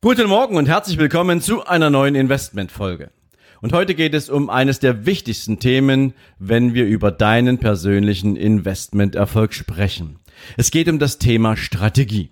Guten Morgen und herzlich willkommen zu einer neuen Investmentfolge. Und heute geht es um eines der wichtigsten Themen, wenn wir über deinen persönlichen Investmenterfolg sprechen. Es geht um das Thema Strategie.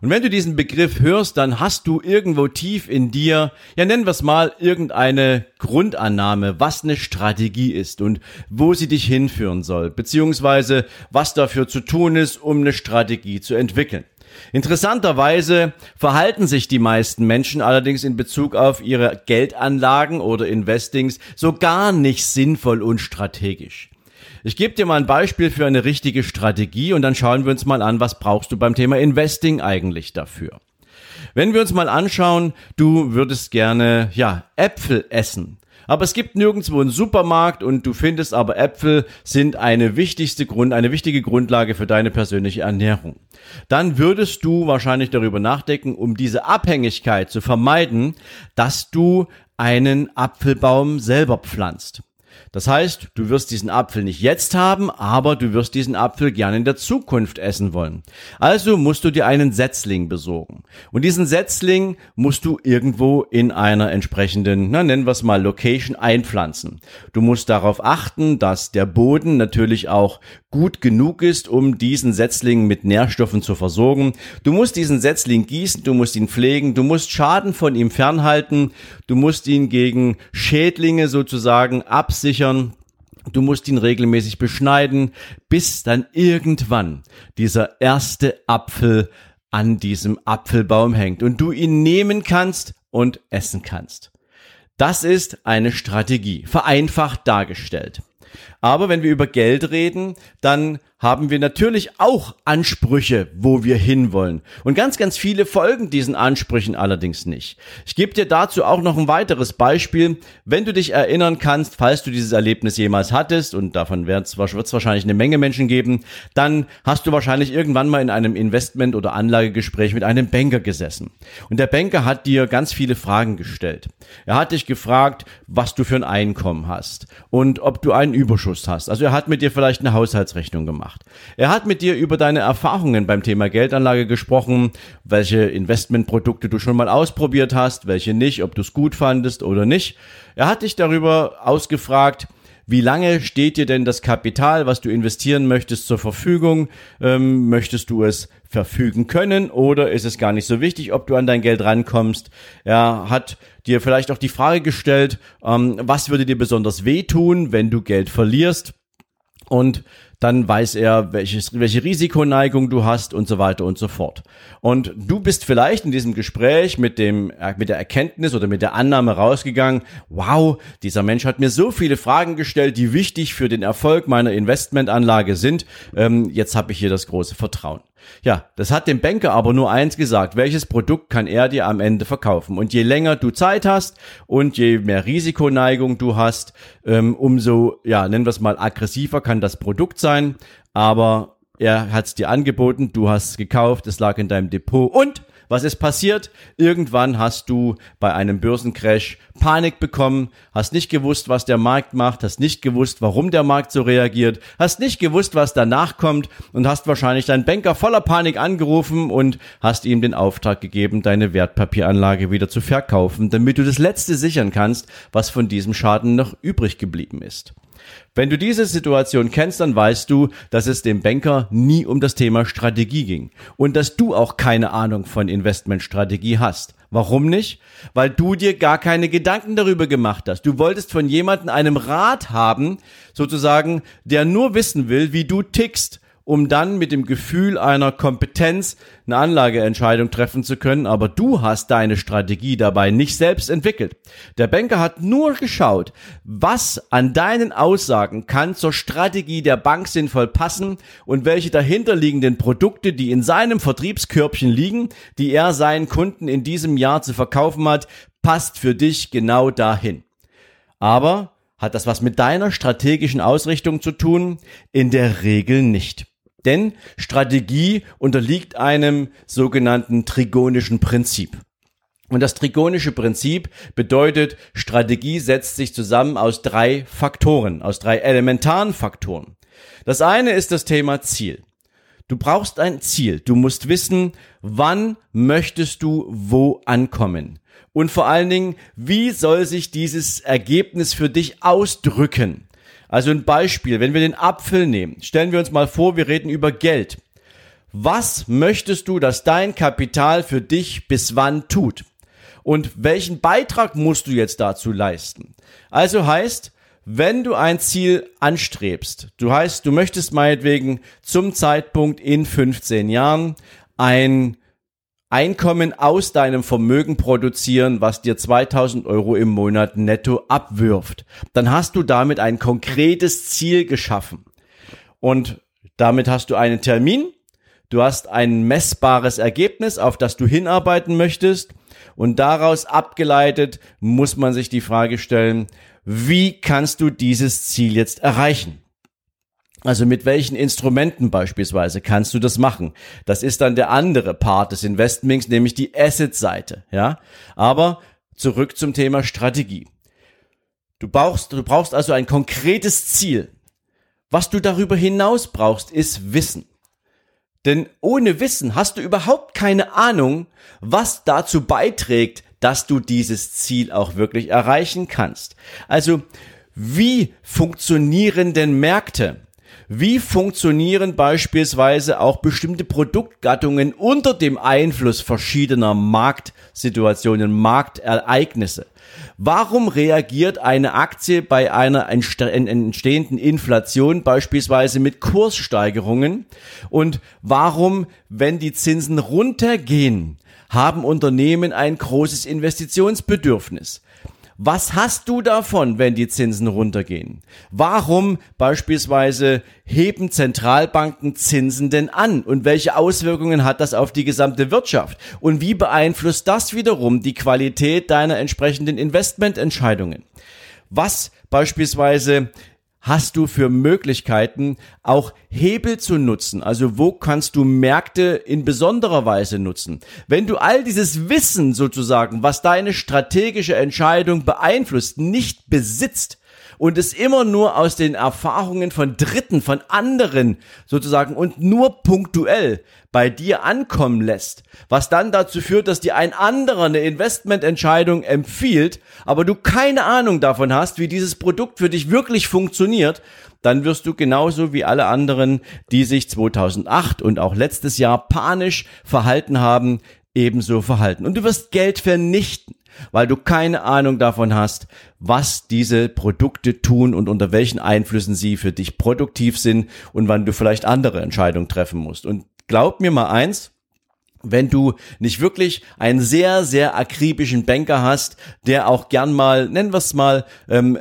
Und wenn du diesen Begriff hörst, dann hast du irgendwo tief in dir, ja nennen wir es mal, irgendeine Grundannahme, was eine Strategie ist und wo sie dich hinführen soll, beziehungsweise was dafür zu tun ist, um eine Strategie zu entwickeln. Interessanterweise verhalten sich die meisten Menschen allerdings in Bezug auf ihre Geldanlagen oder Investings so gar nicht sinnvoll und strategisch. Ich gebe dir mal ein Beispiel für eine richtige Strategie und dann schauen wir uns mal an, was brauchst du beim Thema Investing eigentlich dafür. Wenn wir uns mal anschauen, du würdest gerne, ja, Äpfel essen. Aber es gibt nirgendwo einen Supermarkt und du findest aber Äpfel sind eine wichtigste Grund, eine wichtige Grundlage für deine persönliche Ernährung. Dann würdest du wahrscheinlich darüber nachdenken, um diese Abhängigkeit zu vermeiden, dass du einen Apfelbaum selber pflanzt. Das heißt, du wirst diesen Apfel nicht jetzt haben, aber du wirst diesen Apfel gerne in der Zukunft essen wollen. Also musst du dir einen Setzling besorgen. Und diesen Setzling musst du irgendwo in einer entsprechenden, na nennen wir es mal Location einpflanzen. Du musst darauf achten, dass der Boden natürlich auch gut genug ist, um diesen Setzling mit Nährstoffen zu versorgen. Du musst diesen Setzling gießen, du musst ihn pflegen, du musst Schaden von ihm fernhalten, du musst ihn gegen Schädlinge sozusagen absichern sichern. Du musst ihn regelmäßig beschneiden, bis dann irgendwann dieser erste Apfel an diesem Apfelbaum hängt und du ihn nehmen kannst und essen kannst. Das ist eine Strategie, vereinfacht dargestellt. Aber wenn wir über Geld reden, dann haben wir natürlich auch Ansprüche, wo wir hinwollen. Und ganz, ganz viele folgen diesen Ansprüchen allerdings nicht. Ich gebe dir dazu auch noch ein weiteres Beispiel. Wenn du dich erinnern kannst, falls du dieses Erlebnis jemals hattest, und davon wird es wahrscheinlich eine Menge Menschen geben, dann hast du wahrscheinlich irgendwann mal in einem Investment- oder Anlagegespräch mit einem Banker gesessen. Und der Banker hat dir ganz viele Fragen gestellt. Er hat dich gefragt, was du für ein Einkommen hast und ob du einen Überschuss hast. Also er hat mit dir vielleicht eine Haushaltsrechnung gemacht gemacht. Er hat mit dir über deine Erfahrungen beim Thema Geldanlage gesprochen, welche Investmentprodukte du schon mal ausprobiert hast, welche nicht, ob du es gut fandest oder nicht. Er hat dich darüber ausgefragt, wie lange steht dir denn das Kapital, was du investieren möchtest, zur Verfügung? Ähm, möchtest du es verfügen können oder ist es gar nicht so wichtig, ob du an dein Geld rankommst? Er hat dir vielleicht auch die Frage gestellt, ähm, was würde dir besonders wehtun, wenn du Geld verlierst? Und dann weiß er, welches, welche Risikoneigung du hast und so weiter und so fort. Und du bist vielleicht in diesem Gespräch mit dem, äh, mit der Erkenntnis oder mit der Annahme rausgegangen, wow, dieser Mensch hat mir so viele Fragen gestellt, die wichtig für den Erfolg meiner Investmentanlage sind. Ähm, jetzt habe ich hier das große Vertrauen. Ja, das hat dem Banker aber nur eins gesagt, welches Produkt kann er dir am Ende verkaufen. Und je länger du Zeit hast und je mehr Risikoneigung du hast, ähm, umso, ja, nennen wir es mal aggressiver kann das Produkt sein. Aber er hat es dir angeboten, du hast es gekauft, es lag in deinem Depot und was ist passiert? Irgendwann hast du bei einem Börsencrash Panik bekommen, hast nicht gewusst, was der Markt macht, hast nicht gewusst, warum der Markt so reagiert, hast nicht gewusst, was danach kommt und hast wahrscheinlich deinen Banker voller Panik angerufen und hast ihm den Auftrag gegeben, deine Wertpapieranlage wieder zu verkaufen, damit du das Letzte sichern kannst, was von diesem Schaden noch übrig geblieben ist. Wenn du diese Situation kennst, dann weißt du, dass es dem Banker nie um das Thema Strategie ging und dass du auch keine Ahnung von Investmentstrategie hast. Warum nicht? Weil du dir gar keine Gedanken darüber gemacht hast. Du wolltest von jemandem einem Rat haben, sozusagen, der nur wissen will, wie du tickst um dann mit dem Gefühl einer Kompetenz eine Anlageentscheidung treffen zu können, aber du hast deine Strategie dabei nicht selbst entwickelt. Der Banker hat nur geschaut, was an deinen Aussagen kann zur Strategie der Bank sinnvoll passen und welche dahinterliegenden Produkte, die in seinem Vertriebskörbchen liegen, die er seinen Kunden in diesem Jahr zu verkaufen hat, passt für dich genau dahin. Aber hat das was mit deiner strategischen Ausrichtung zu tun? In der Regel nicht. Denn Strategie unterliegt einem sogenannten trigonischen Prinzip. Und das trigonische Prinzip bedeutet, Strategie setzt sich zusammen aus drei Faktoren, aus drei elementaren Faktoren. Das eine ist das Thema Ziel. Du brauchst ein Ziel. Du musst wissen, wann möchtest du wo ankommen. Und vor allen Dingen, wie soll sich dieses Ergebnis für dich ausdrücken? Also ein Beispiel, wenn wir den Apfel nehmen, stellen wir uns mal vor, wir reden über Geld. Was möchtest du, dass dein Kapital für dich bis wann tut? Und welchen Beitrag musst du jetzt dazu leisten? Also heißt, wenn du ein Ziel anstrebst, du heißt, du möchtest meinetwegen zum Zeitpunkt in 15 Jahren ein Einkommen aus deinem Vermögen produzieren, was dir 2000 Euro im Monat netto abwirft, dann hast du damit ein konkretes Ziel geschaffen. Und damit hast du einen Termin, du hast ein messbares Ergebnis, auf das du hinarbeiten möchtest und daraus abgeleitet muss man sich die Frage stellen, wie kannst du dieses Ziel jetzt erreichen? Also mit welchen Instrumenten beispielsweise kannst du das machen? Das ist dann der andere Part des Investments, nämlich die Asset-Seite, ja? Aber zurück zum Thema Strategie. Du brauchst, du brauchst also ein konkretes Ziel. Was du darüber hinaus brauchst, ist Wissen. Denn ohne Wissen hast du überhaupt keine Ahnung, was dazu beiträgt, dass du dieses Ziel auch wirklich erreichen kannst. Also, wie funktionieren denn Märkte? Wie funktionieren beispielsweise auch bestimmte Produktgattungen unter dem Einfluss verschiedener Marktsituationen, Marktereignisse? Warum reagiert eine Aktie bei einer entstehenden Inflation beispielsweise mit Kurssteigerungen? Und warum, wenn die Zinsen runtergehen, haben Unternehmen ein großes Investitionsbedürfnis? Was hast du davon, wenn die Zinsen runtergehen? Warum beispielsweise heben Zentralbanken Zinsen denn an? Und welche Auswirkungen hat das auf die gesamte Wirtschaft? Und wie beeinflusst das wiederum die Qualität deiner entsprechenden Investmententscheidungen? Was beispielsweise hast du für Möglichkeiten, auch Hebel zu nutzen? Also wo kannst du Märkte in besonderer Weise nutzen? Wenn du all dieses Wissen sozusagen, was deine strategische Entscheidung beeinflusst, nicht besitzt, und es immer nur aus den Erfahrungen von Dritten, von anderen sozusagen und nur punktuell bei dir ankommen lässt, was dann dazu führt, dass dir ein anderer eine Investmententscheidung empfiehlt, aber du keine Ahnung davon hast, wie dieses Produkt für dich wirklich funktioniert, dann wirst du genauso wie alle anderen, die sich 2008 und auch letztes Jahr panisch verhalten haben, ebenso verhalten. Und du wirst Geld vernichten weil du keine Ahnung davon hast, was diese Produkte tun und unter welchen Einflüssen sie für dich produktiv sind und wann du vielleicht andere Entscheidungen treffen musst. Und glaub mir mal eins, wenn du nicht wirklich einen sehr, sehr akribischen Banker hast, der auch gern mal, nennen wir es mal, ähm,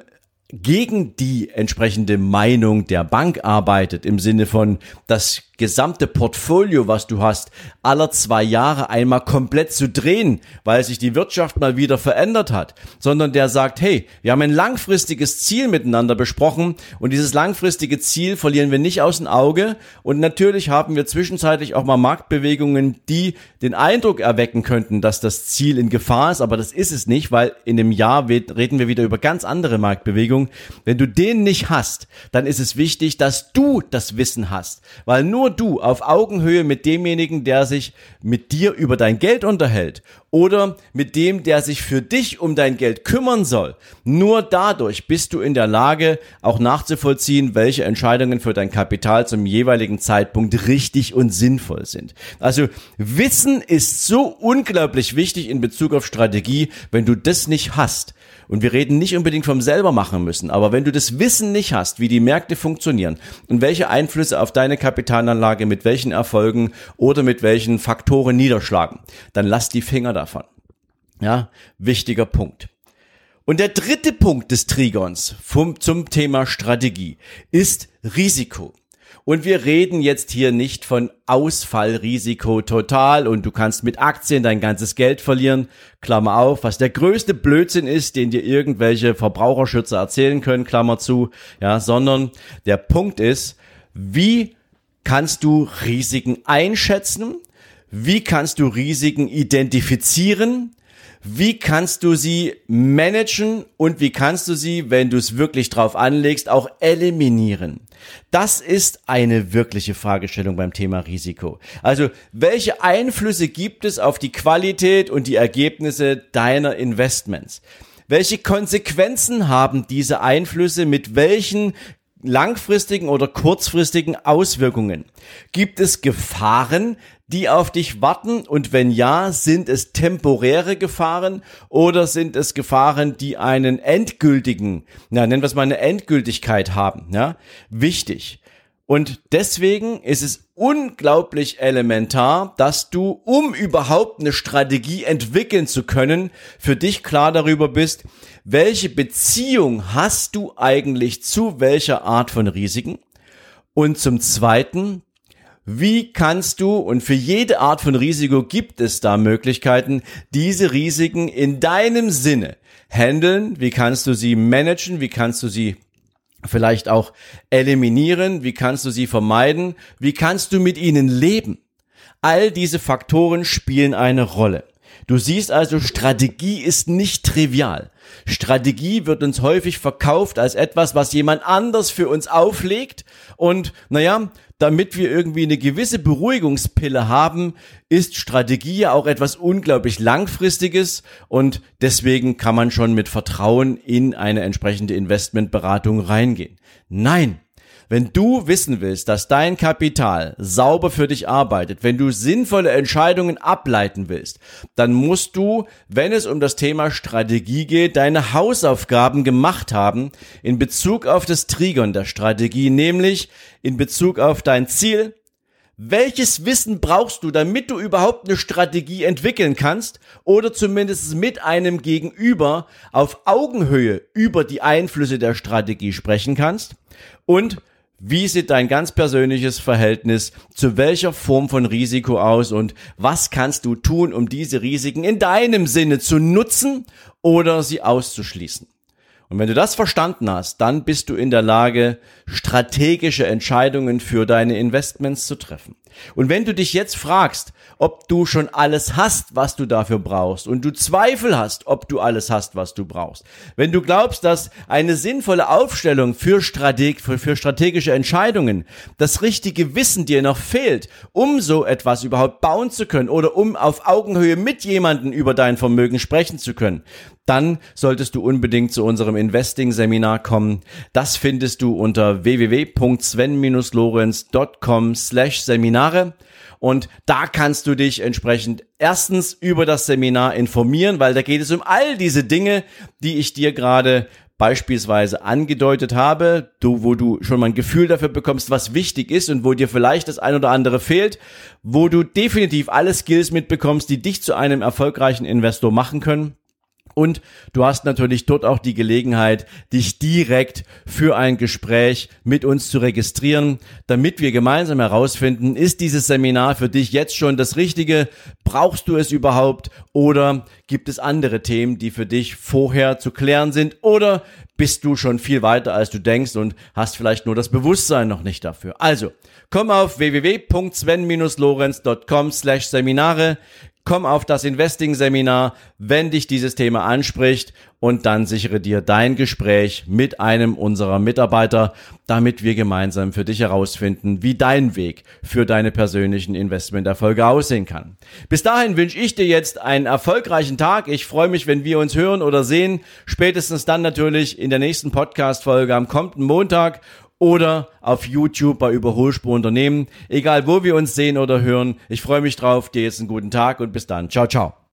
gegen die entsprechende Meinung der Bank arbeitet, im Sinne von das gesamte Portfolio, was du hast, aller zwei Jahre einmal komplett zu drehen, weil sich die Wirtschaft mal wieder verändert hat, sondern der sagt, hey, wir haben ein langfristiges Ziel miteinander besprochen und dieses langfristige Ziel verlieren wir nicht aus dem Auge. Und natürlich haben wir zwischenzeitlich auch mal Marktbewegungen, die den Eindruck erwecken könnten, dass das Ziel in Gefahr ist, aber das ist es nicht, weil in dem Jahr reden wir wieder über ganz andere Marktbewegungen. Wenn du den nicht hast, dann ist es wichtig, dass du das Wissen hast, weil nur du auf Augenhöhe mit demjenigen, der sich mit dir über dein Geld unterhält oder mit dem, der sich für dich um dein Geld kümmern soll, nur dadurch bist du in der Lage, auch nachzuvollziehen, welche Entscheidungen für dein Kapital zum jeweiligen Zeitpunkt richtig und sinnvoll sind. Also Wissen ist so unglaublich wichtig in Bezug auf Strategie. Wenn du das nicht hast, und wir reden nicht unbedingt vom selber machen müssen, aber wenn du das Wissen nicht hast, wie die Märkte funktionieren und welche Einflüsse auf deine Kapitalanlage mit welchen Erfolgen oder mit welchen Faktoren niederschlagen, dann lass die Finger davon. Ja, wichtiger Punkt. Und der dritte Punkt des Trigons vom, zum Thema Strategie ist Risiko. Und wir reden jetzt hier nicht von Ausfallrisiko total und du kannst mit Aktien dein ganzes Geld verlieren. Klammer auf, was der größte Blödsinn ist, den dir irgendwelche Verbraucherschützer erzählen können, Klammer zu, ja, sondern der Punkt ist, wie kannst du Risiken einschätzen? Wie kannst du Risiken identifizieren? Wie kannst du sie managen und wie kannst du sie, wenn du es wirklich drauf anlegst, auch eliminieren? Das ist eine wirkliche Fragestellung beim Thema Risiko. Also, welche Einflüsse gibt es auf die Qualität und die Ergebnisse deiner Investments? Welche Konsequenzen haben diese Einflüsse mit welchen langfristigen oder kurzfristigen Auswirkungen? Gibt es Gefahren, die auf dich warten? Und wenn ja, sind es temporäre Gefahren oder sind es Gefahren, die einen endgültigen, na, nennen wir es mal eine Endgültigkeit haben? Ja, wichtig. Und deswegen ist es unglaublich elementar, dass du, um überhaupt eine Strategie entwickeln zu können, für dich klar darüber bist, welche Beziehung hast du eigentlich zu welcher Art von Risiken? Und zum Zweiten, wie kannst du, und für jede Art von Risiko gibt es da Möglichkeiten, diese Risiken in deinem Sinne handeln? Wie kannst du sie managen? Wie kannst du sie vielleicht auch eliminieren? Wie kannst du sie vermeiden? Wie kannst du mit ihnen leben? All diese Faktoren spielen eine Rolle. Du siehst also, Strategie ist nicht trivial. Strategie wird uns häufig verkauft als etwas, was jemand anders für uns auflegt. Und naja, damit wir irgendwie eine gewisse Beruhigungspille haben, ist Strategie ja auch etwas unglaublich langfristiges und deswegen kann man schon mit Vertrauen in eine entsprechende Investmentberatung reingehen. Nein, wenn du wissen willst, dass dein Kapital sauber für dich arbeitet, wenn du sinnvolle Entscheidungen ableiten willst, dann musst du, wenn es um das Thema Strategie geht, deine Hausaufgaben gemacht haben in Bezug auf das Trigon der Strategie, nämlich in Bezug auf dein Ziel, welches Wissen brauchst du, damit du überhaupt eine Strategie entwickeln kannst oder zumindest mit einem Gegenüber auf Augenhöhe über die Einflüsse der Strategie sprechen kannst? Und wie sieht dein ganz persönliches Verhältnis zu welcher Form von Risiko aus und was kannst du tun, um diese Risiken in deinem Sinne zu nutzen oder sie auszuschließen? Und wenn du das verstanden hast, dann bist du in der Lage, strategische Entscheidungen für deine Investments zu treffen. Und wenn du dich jetzt fragst, ob du schon alles hast, was du dafür brauchst, und du Zweifel hast, ob du alles hast, was du brauchst, wenn du glaubst, dass eine sinnvolle Aufstellung für, Strateg für, für strategische Entscheidungen, das richtige Wissen dir noch fehlt, um so etwas überhaupt bauen zu können oder um auf Augenhöhe mit jemandem über dein Vermögen sprechen zu können, dann solltest du unbedingt zu unserem Investing-Seminar kommen. Das findest du unter www.sven-lorenz.com slash Seminare. Und da kannst du dich entsprechend erstens über das Seminar informieren, weil da geht es um all diese Dinge, die ich dir gerade beispielsweise angedeutet habe, du, wo du schon mal ein Gefühl dafür bekommst, was wichtig ist und wo dir vielleicht das ein oder andere fehlt, wo du definitiv alle Skills mitbekommst, die dich zu einem erfolgreichen Investor machen können. Und du hast natürlich dort auch die Gelegenheit, dich direkt für ein Gespräch mit uns zu registrieren, damit wir gemeinsam herausfinden, ist dieses Seminar für dich jetzt schon das Richtige? Brauchst du es überhaupt? Oder gibt es andere Themen, die für dich vorher zu klären sind? Oder bist du schon viel weiter, als du denkst und hast vielleicht nur das Bewusstsein noch nicht dafür? Also, komm auf www.sven-lorenz.com slash Seminare, komm auf das Investing-Seminar, wenn dich dieses Thema anspricht und dann sichere dir dein Gespräch mit einem unserer Mitarbeiter, damit wir gemeinsam für dich herausfinden, wie dein Weg für deine persönlichen Investmenterfolge aussehen kann. Bis dahin wünsche ich dir jetzt einen erfolgreichen Tag. Ich freue mich, wenn wir uns hören oder sehen. Spätestens dann natürlich in der nächsten Podcast-Folge am kommenden Montag oder auf YouTube bei Überholspur Unternehmen. Egal wo wir uns sehen oder hören. Ich freue mich drauf. Dir jetzt einen guten Tag und bis dann. Ciao, ciao.